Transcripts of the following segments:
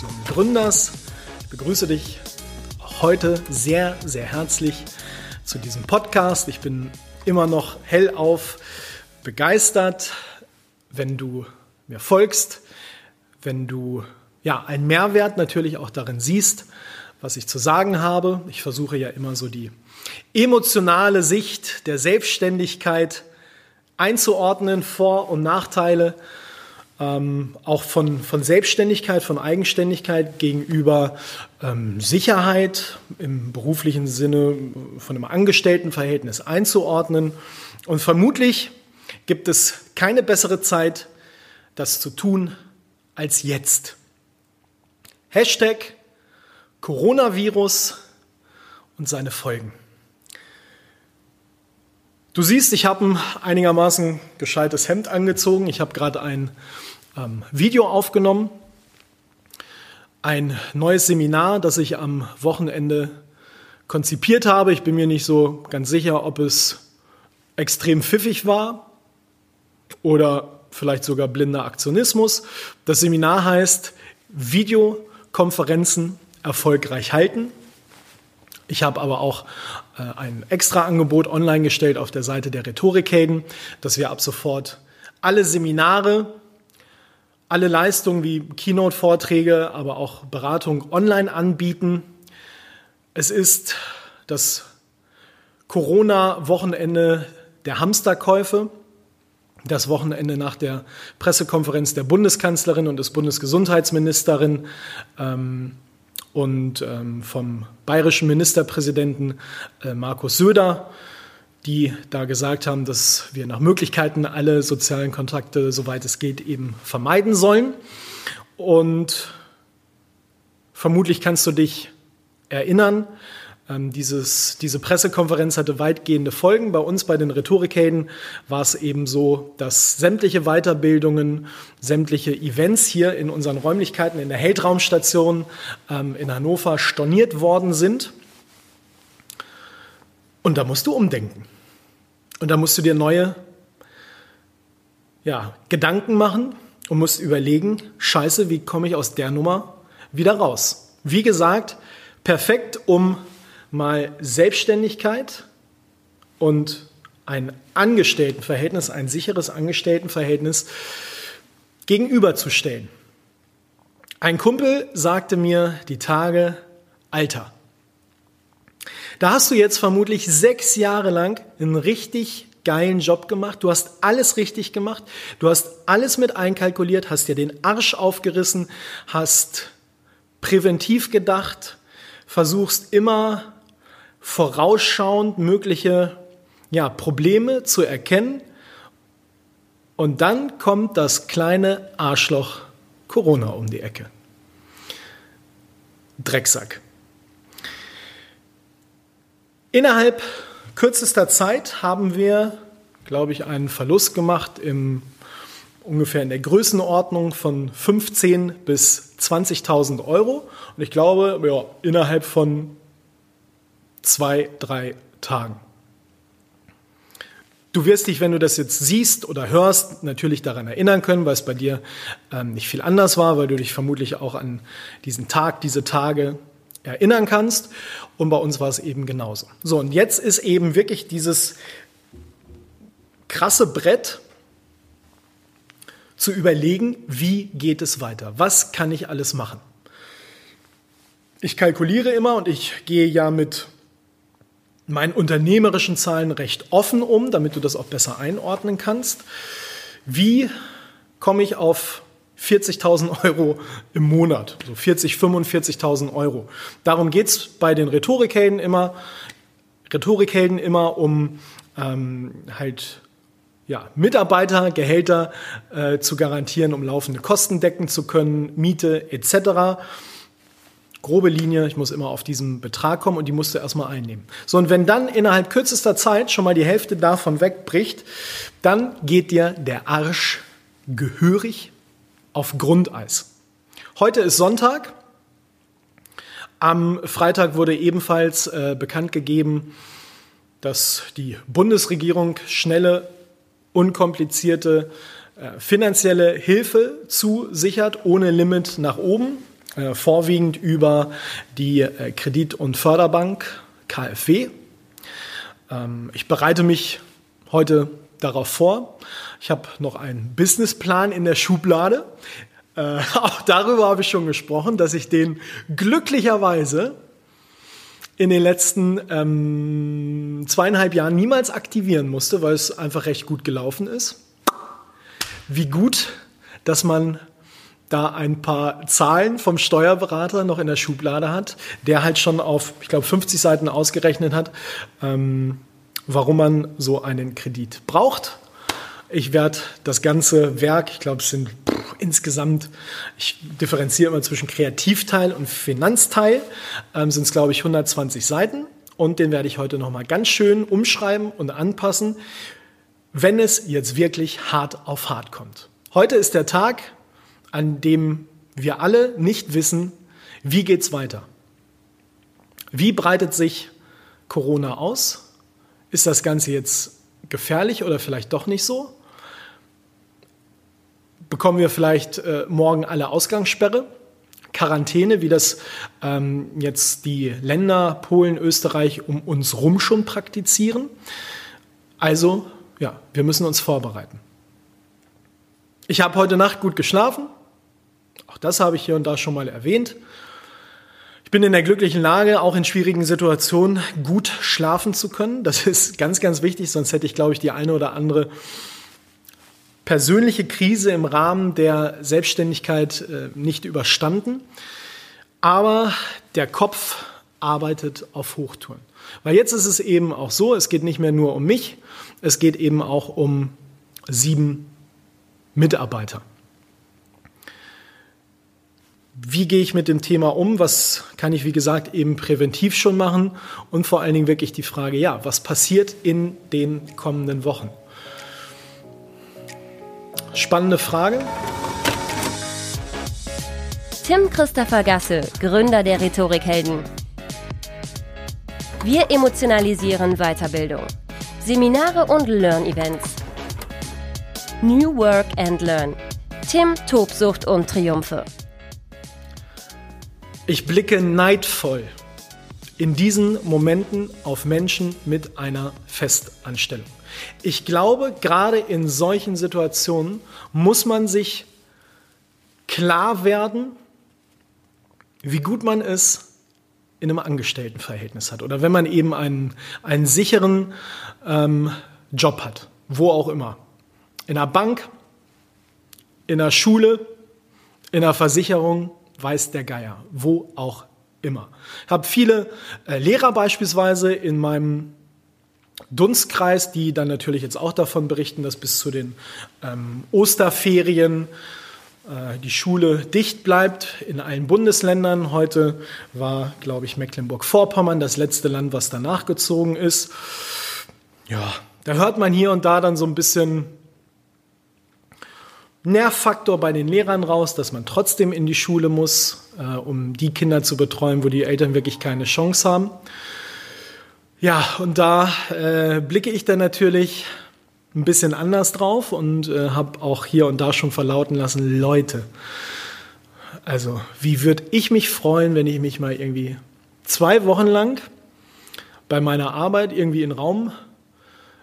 jungen Gründers. Ich begrüße dich heute sehr, sehr herzlich zu diesem Podcast. Ich bin immer noch hellauf begeistert, wenn du mir folgst, wenn du ja einen Mehrwert natürlich auch darin siehst, was ich zu sagen habe. Ich versuche ja immer so die emotionale Sicht der Selbstständigkeit einzuordnen, Vor- und Nachteile ähm, auch von, von Selbstständigkeit, von Eigenständigkeit gegenüber ähm, Sicherheit im beruflichen Sinne von einem Angestelltenverhältnis einzuordnen. Und vermutlich gibt es keine bessere Zeit, das zu tun, als jetzt. Hashtag Coronavirus und seine Folgen. Du siehst, ich habe ein einigermaßen gescheites Hemd angezogen. Ich habe gerade ein ähm, Video aufgenommen. Ein neues Seminar, das ich am Wochenende konzipiert habe. Ich bin mir nicht so ganz sicher, ob es extrem pfiffig war oder vielleicht sogar blinder Aktionismus. Das Seminar heißt Videokonferenzen erfolgreich halten. Ich habe aber auch äh, ein extra Angebot online gestellt auf der Seite der Rhetorikhelden, dass wir ab sofort alle Seminare, alle Leistungen wie Keynote-Vorträge, aber auch Beratung online anbieten. Es ist das Corona-Wochenende der Hamsterkäufe, das Wochenende nach der Pressekonferenz der Bundeskanzlerin und des Bundesgesundheitsministerin ähm, und ähm, vom bayerischen Ministerpräsidenten äh, Markus Söder die da gesagt haben, dass wir nach Möglichkeiten alle sozialen Kontakte, soweit es geht, eben vermeiden sollen. Und vermutlich kannst du dich erinnern, dieses, diese Pressekonferenz hatte weitgehende Folgen. Bei uns bei den Rhetorikhelden war es eben so, dass sämtliche Weiterbildungen, sämtliche Events hier in unseren Räumlichkeiten in der Heldraumstation ähm, in Hannover storniert worden sind. Und da musst du umdenken. Und da musst du dir neue ja, Gedanken machen und musst überlegen, scheiße, wie komme ich aus der Nummer wieder raus? Wie gesagt, perfekt, um mal Selbstständigkeit und ein Angestelltenverhältnis, ein sicheres Angestelltenverhältnis gegenüberzustellen. Ein Kumpel sagte mir die Tage, Alter, da hast du jetzt vermutlich sechs Jahre lang einen richtig geilen Job gemacht. Du hast alles richtig gemacht. Du hast alles mit einkalkuliert, hast dir den Arsch aufgerissen, hast präventiv gedacht, versuchst immer vorausschauend mögliche ja, Probleme zu erkennen. Und dann kommt das kleine Arschloch Corona um die Ecke. Drecksack. Innerhalb kürzester Zeit haben wir, glaube ich, einen Verlust gemacht im ungefähr in der Größenordnung von 15 bis 20.000 Euro. Und ich glaube, ja, innerhalb von zwei, drei Tagen. Du wirst dich, wenn du das jetzt siehst oder hörst, natürlich daran erinnern können, weil es bei dir ähm, nicht viel anders war, weil du dich vermutlich auch an diesen Tag, diese Tage erinnern kannst. Und bei uns war es eben genauso. So, und jetzt ist eben wirklich dieses krasse Brett zu überlegen, wie geht es weiter? Was kann ich alles machen? Ich kalkuliere immer und ich gehe ja mit meinen unternehmerischen Zahlen recht offen um, damit du das auch besser einordnen kannst. Wie komme ich auf 40.000 Euro im Monat, so 40, 45.000 Euro. Darum geht's bei den Rhetorikhelden immer. Rhetorikhelden immer um ähm, halt ja, Mitarbeitergehälter äh, zu garantieren, um laufende Kosten decken zu können, Miete etc. Grobe Linie, ich muss immer auf diesen Betrag kommen und die musst du erstmal einnehmen. So, und wenn dann innerhalb kürzester Zeit schon mal die Hälfte davon wegbricht, dann geht dir der Arsch gehörig auf Grundeis. Heute ist Sonntag. Am Freitag wurde ebenfalls äh, bekannt gegeben, dass die Bundesregierung schnelle unkomplizierte äh, finanzielle Hilfe zusichert, ohne Limit nach oben, äh, vorwiegend über die äh, Kredit- und Förderbank KfW. Ähm, ich bereite mich heute darauf vor. Ich habe noch einen Businessplan in der Schublade. Äh, auch darüber habe ich schon gesprochen, dass ich den glücklicherweise in den letzten ähm, zweieinhalb Jahren niemals aktivieren musste, weil es einfach recht gut gelaufen ist. Wie gut, dass man da ein paar Zahlen vom Steuerberater noch in der Schublade hat, der halt schon auf, ich glaube, 50 Seiten ausgerechnet hat, ähm, warum man so einen Kredit braucht. Ich werde das ganze Werk, ich glaube, es sind insgesamt, ich differenziere immer zwischen Kreativteil und Finanzteil, ähm, sind es, glaube ich, 120 Seiten. Und den werde ich heute nochmal ganz schön umschreiben und anpassen, wenn es jetzt wirklich hart auf hart kommt. Heute ist der Tag, an dem wir alle nicht wissen, wie geht's weiter. Wie breitet sich Corona aus? Ist das Ganze jetzt gefährlich oder vielleicht doch nicht so? bekommen wir vielleicht äh, morgen alle Ausgangssperre. Quarantäne, wie das ähm, jetzt die Länder Polen, Österreich um uns rum schon praktizieren. Also, ja, wir müssen uns vorbereiten. Ich habe heute Nacht gut geschlafen. Auch das habe ich hier und da schon mal erwähnt. Ich bin in der glücklichen Lage, auch in schwierigen Situationen gut schlafen zu können. Das ist ganz, ganz wichtig, sonst hätte ich, glaube ich, die eine oder andere persönliche Krise im Rahmen der Selbstständigkeit äh, nicht überstanden. Aber der Kopf arbeitet auf Hochtouren. Weil jetzt ist es eben auch so, es geht nicht mehr nur um mich, es geht eben auch um sieben Mitarbeiter. Wie gehe ich mit dem Thema um? Was kann ich, wie gesagt, eben präventiv schon machen? Und vor allen Dingen wirklich die Frage, ja, was passiert in den kommenden Wochen? Spannende Frage. Tim Christopher Gasse, Gründer der Rhetorikhelden. Wir emotionalisieren Weiterbildung. Seminare und Learn-Events. New Work and Learn. Tim, Tobsucht und Triumphe. Ich blicke neidvoll in diesen Momenten auf Menschen mit einer Festanstellung. Ich glaube, gerade in solchen Situationen muss man sich klar werden, wie gut man es in einem Angestelltenverhältnis hat oder wenn man eben einen, einen sicheren ähm, Job hat, wo auch immer. In einer Bank, in einer Schule, in einer Versicherung, weiß der Geier, wo auch immer. Ich habe viele äh, Lehrer beispielsweise in meinem Dunstkreis, die dann natürlich jetzt auch davon berichten, dass bis zu den ähm, Osterferien äh, die Schule dicht bleibt in allen Bundesländern. Heute war, glaube ich, Mecklenburg-Vorpommern das letzte Land, was danach gezogen ist. Ja, da hört man hier und da dann so ein bisschen Nervfaktor bei den Lehrern raus, dass man trotzdem in die Schule muss, äh, um die Kinder zu betreuen, wo die Eltern wirklich keine Chance haben. Ja, und da äh, blicke ich dann natürlich ein bisschen anders drauf und äh, habe auch hier und da schon verlauten lassen, Leute, also wie würde ich mich freuen, wenn ich mich mal irgendwie zwei Wochen lang bei meiner Arbeit irgendwie in Raum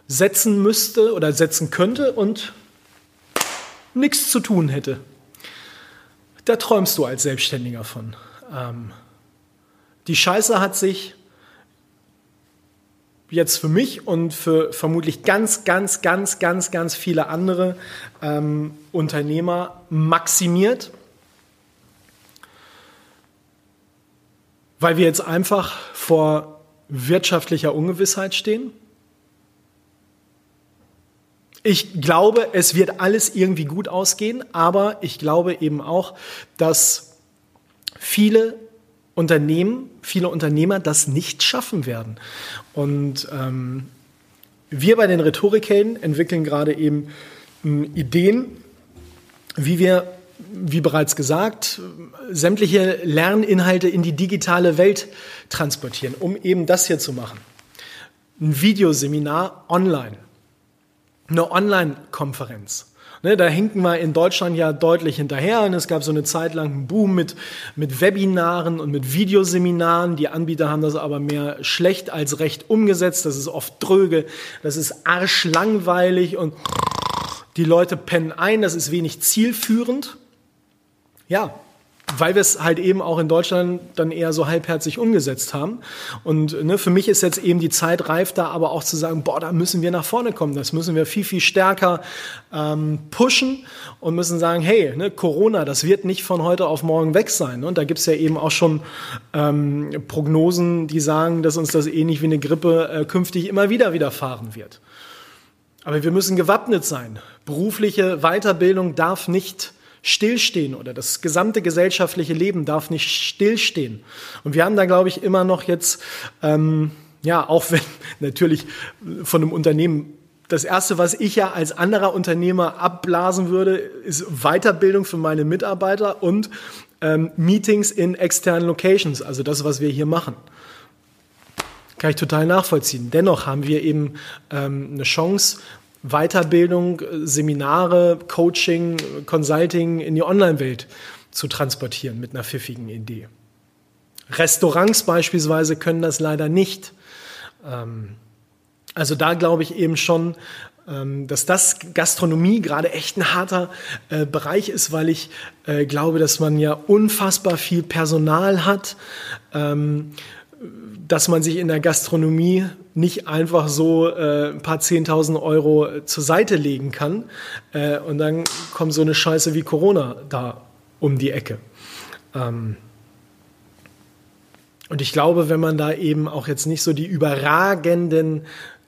setzen müsste oder setzen könnte und nichts zu tun hätte. Da träumst du als Selbstständiger von. Ähm, die Scheiße hat sich jetzt für mich und für vermutlich ganz, ganz, ganz, ganz, ganz viele andere ähm, Unternehmer maximiert, weil wir jetzt einfach vor wirtschaftlicher Ungewissheit stehen. Ich glaube, es wird alles irgendwie gut ausgehen, aber ich glaube eben auch, dass viele Unternehmen, viele Unternehmer das nicht schaffen werden. Und ähm, wir bei den Rhetorikhelden entwickeln gerade eben ähm, Ideen, wie wir, wie bereits gesagt, sämtliche Lerninhalte in die digitale Welt transportieren, um eben das hier zu machen. Ein Videoseminar online, eine Online-Konferenz. Ne, da hinken wir in Deutschland ja deutlich hinterher und es gab so eine Zeit lang einen Boom mit, mit Webinaren und mit Videoseminaren. Die Anbieter haben das aber mehr schlecht als recht umgesetzt. Das ist oft dröge, das ist arschlangweilig und die Leute pennen ein, das ist wenig zielführend. Ja, weil wir es halt eben auch in Deutschland dann eher so halbherzig umgesetzt haben. Und ne, für mich ist jetzt eben die Zeit reif, da aber auch zu sagen, boah, da müssen wir nach vorne kommen. Das müssen wir viel, viel stärker ähm, pushen und müssen sagen, hey, ne, Corona, das wird nicht von heute auf morgen weg sein. Und da gibt's ja eben auch schon ähm, Prognosen, die sagen, dass uns das ähnlich wie eine Grippe äh, künftig immer wieder widerfahren wird. Aber wir müssen gewappnet sein. Berufliche Weiterbildung darf nicht stillstehen oder das gesamte gesellschaftliche Leben darf nicht stillstehen. Und wir haben da, glaube ich, immer noch jetzt, ähm, ja, auch wenn natürlich von einem Unternehmen das erste, was ich ja als anderer Unternehmer abblasen würde, ist Weiterbildung für meine Mitarbeiter und ähm, Meetings in externen Locations, also das, was wir hier machen. Kann ich total nachvollziehen. Dennoch haben wir eben ähm, eine Chance, Weiterbildung, Seminare, Coaching, Consulting in die Online-Welt zu transportieren mit einer pfiffigen Idee. Restaurants beispielsweise können das leider nicht. Ähm, also da glaube ich eben schon, ähm, dass das Gastronomie gerade echt ein harter äh, Bereich ist, weil ich äh, glaube, dass man ja unfassbar viel Personal hat ähm, dass man sich in der Gastronomie nicht einfach so äh, ein paar Zehntausend Euro zur Seite legen kann äh, und dann kommt so eine Scheiße wie Corona da um die Ecke. Ähm und ich glaube, wenn man da eben auch jetzt nicht so die überragenden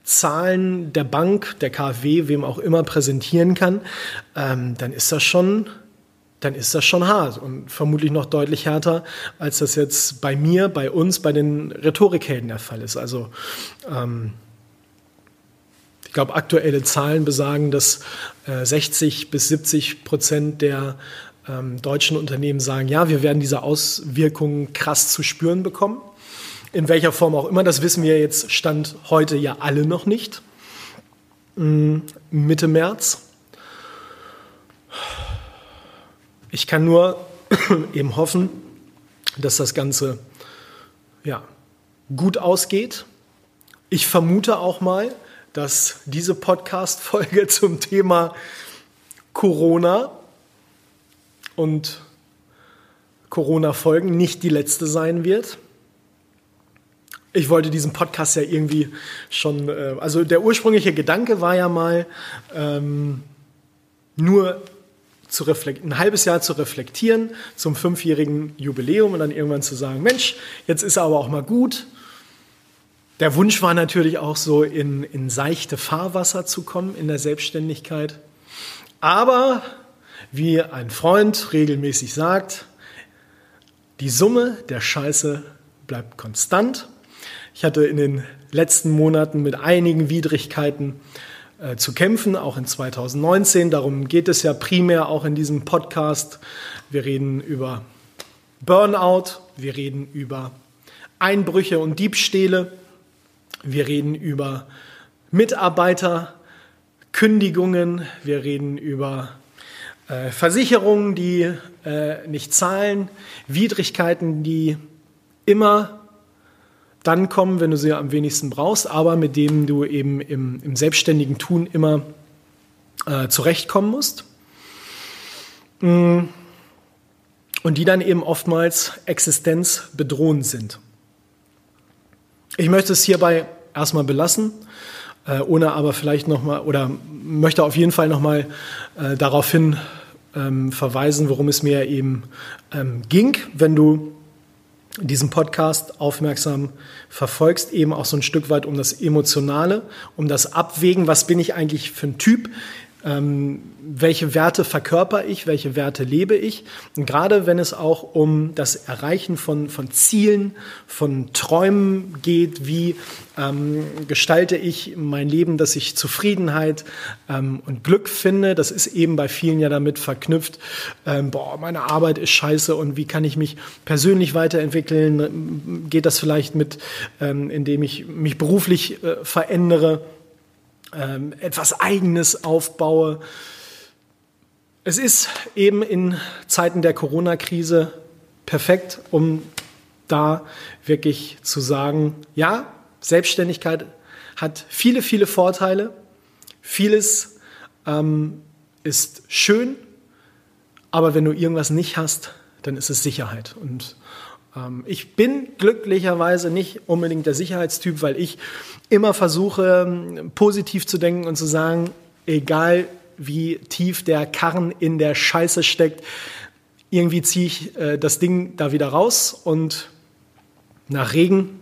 Zahlen der Bank, der KfW, wem auch immer präsentieren kann, ähm, dann ist das schon dann ist das schon hart und vermutlich noch deutlich härter, als das jetzt bei mir, bei uns, bei den Rhetorikhelden der Fall ist. Also ähm, ich glaube, aktuelle Zahlen besagen, dass äh, 60 bis 70 Prozent der ähm, deutschen Unternehmen sagen, ja, wir werden diese Auswirkungen krass zu spüren bekommen. In welcher Form auch immer, das wissen wir jetzt Stand heute ja alle noch nicht. Ähm, Mitte März. Ich kann nur eben hoffen, dass das Ganze ja, gut ausgeht. Ich vermute auch mal, dass diese Podcast-Folge zum Thema Corona und Corona-Folgen nicht die letzte sein wird. Ich wollte diesen Podcast ja irgendwie schon, äh, also der ursprüngliche Gedanke war ja mal, ähm, nur zu ein halbes Jahr zu reflektieren zum fünfjährigen Jubiläum und dann irgendwann zu sagen, Mensch, jetzt ist aber auch mal gut. Der Wunsch war natürlich auch so, in, in seichte Fahrwasser zu kommen in der Selbstständigkeit. Aber, wie ein Freund regelmäßig sagt, die Summe der Scheiße bleibt konstant. Ich hatte in den letzten Monaten mit einigen Widrigkeiten äh, zu kämpfen, auch in 2019. Darum geht es ja primär auch in diesem Podcast. Wir reden über Burnout, wir reden über Einbrüche und Diebstähle, wir reden über Mitarbeiterkündigungen, wir reden über äh, Versicherungen, die äh, nicht zahlen, Widrigkeiten, die immer dann kommen, wenn du sie am wenigsten brauchst, aber mit denen du eben im, im selbstständigen Tun immer äh, zurechtkommen musst. Mm. Und die dann eben oftmals existenzbedrohend sind. Ich möchte es hierbei erstmal belassen, äh, ohne aber vielleicht nochmal oder möchte auf jeden Fall nochmal äh, darauf hin ähm, verweisen, worum es mir eben ähm, ging. Wenn du diesen Podcast aufmerksam verfolgst, eben auch so ein Stück weit um das Emotionale, um das Abwägen, was bin ich eigentlich für ein Typ, ähm, welche Werte verkörper ich, welche Werte lebe ich. Und gerade wenn es auch um das Erreichen von, von Zielen, von Träumen geht, wie ähm, gestalte ich mein Leben, dass ich Zufriedenheit ähm, und Glück finde, das ist eben bei vielen ja damit verknüpft, ähm, boah, meine Arbeit ist scheiße und wie kann ich mich persönlich weiterentwickeln, geht das vielleicht mit, ähm, indem ich mich beruflich äh, verändere ähm, etwas Eigenes aufbaue. Es ist eben in Zeiten der Corona-Krise perfekt, um da wirklich zu sagen, ja, Selbstständigkeit hat viele, viele Vorteile. Vieles ähm, ist schön, aber wenn du irgendwas nicht hast, dann ist es Sicherheit. Und ich bin glücklicherweise nicht unbedingt der Sicherheitstyp, weil ich immer versuche, ähm, positiv zu denken und zu sagen, egal wie tief der Karren in der Scheiße steckt, irgendwie ziehe ich äh, das Ding da wieder raus und nach Regen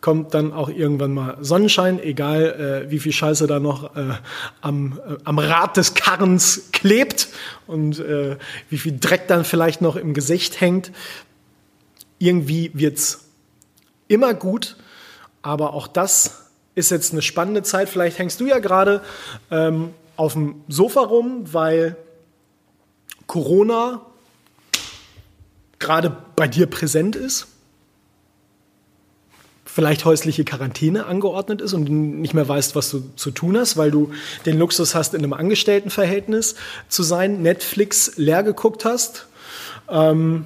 kommt dann auch irgendwann mal Sonnenschein, egal äh, wie viel Scheiße da noch äh, am, äh, am Rad des Karrens klebt und äh, wie viel Dreck dann vielleicht noch im Gesicht hängt irgendwie wird es immer gut, aber auch das ist jetzt eine spannende Zeit. Vielleicht hängst du ja gerade ähm, auf dem Sofa rum, weil Corona gerade bei dir präsent ist. Vielleicht häusliche Quarantäne angeordnet ist und nicht mehr weißt, was du zu tun hast, weil du den Luxus hast, in einem Angestelltenverhältnis zu sein, Netflix leer geguckt hast. Ähm,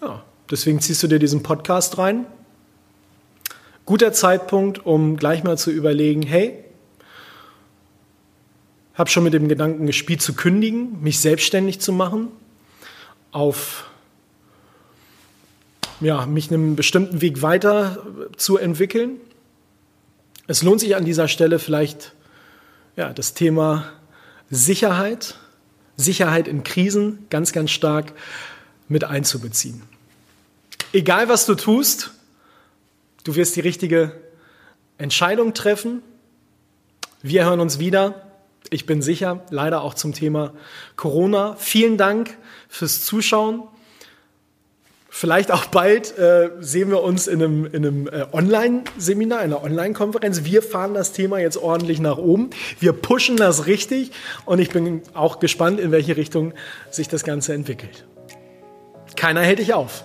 ja, Deswegen ziehst du dir diesen Podcast rein. Guter Zeitpunkt, um gleich mal zu überlegen, hey, habe schon mit dem Gedanken gespielt zu kündigen, mich selbstständig zu machen, auf ja, mich einem bestimmten Weg weiter zu entwickeln. Es lohnt sich an dieser Stelle vielleicht ja, das Thema Sicherheit, Sicherheit in Krisen ganz, ganz stark mit einzubeziehen. Egal was du tust, du wirst die richtige Entscheidung treffen. Wir hören uns wieder. Ich bin sicher, leider auch zum Thema Corona. Vielen Dank fürs Zuschauen. Vielleicht auch bald äh, sehen wir uns in einem, in einem äh, Online-Seminar, in einer Online-Konferenz. Wir fahren das Thema jetzt ordentlich nach oben. Wir pushen das richtig und ich bin auch gespannt, in welche Richtung sich das Ganze entwickelt. Keiner hält dich auf.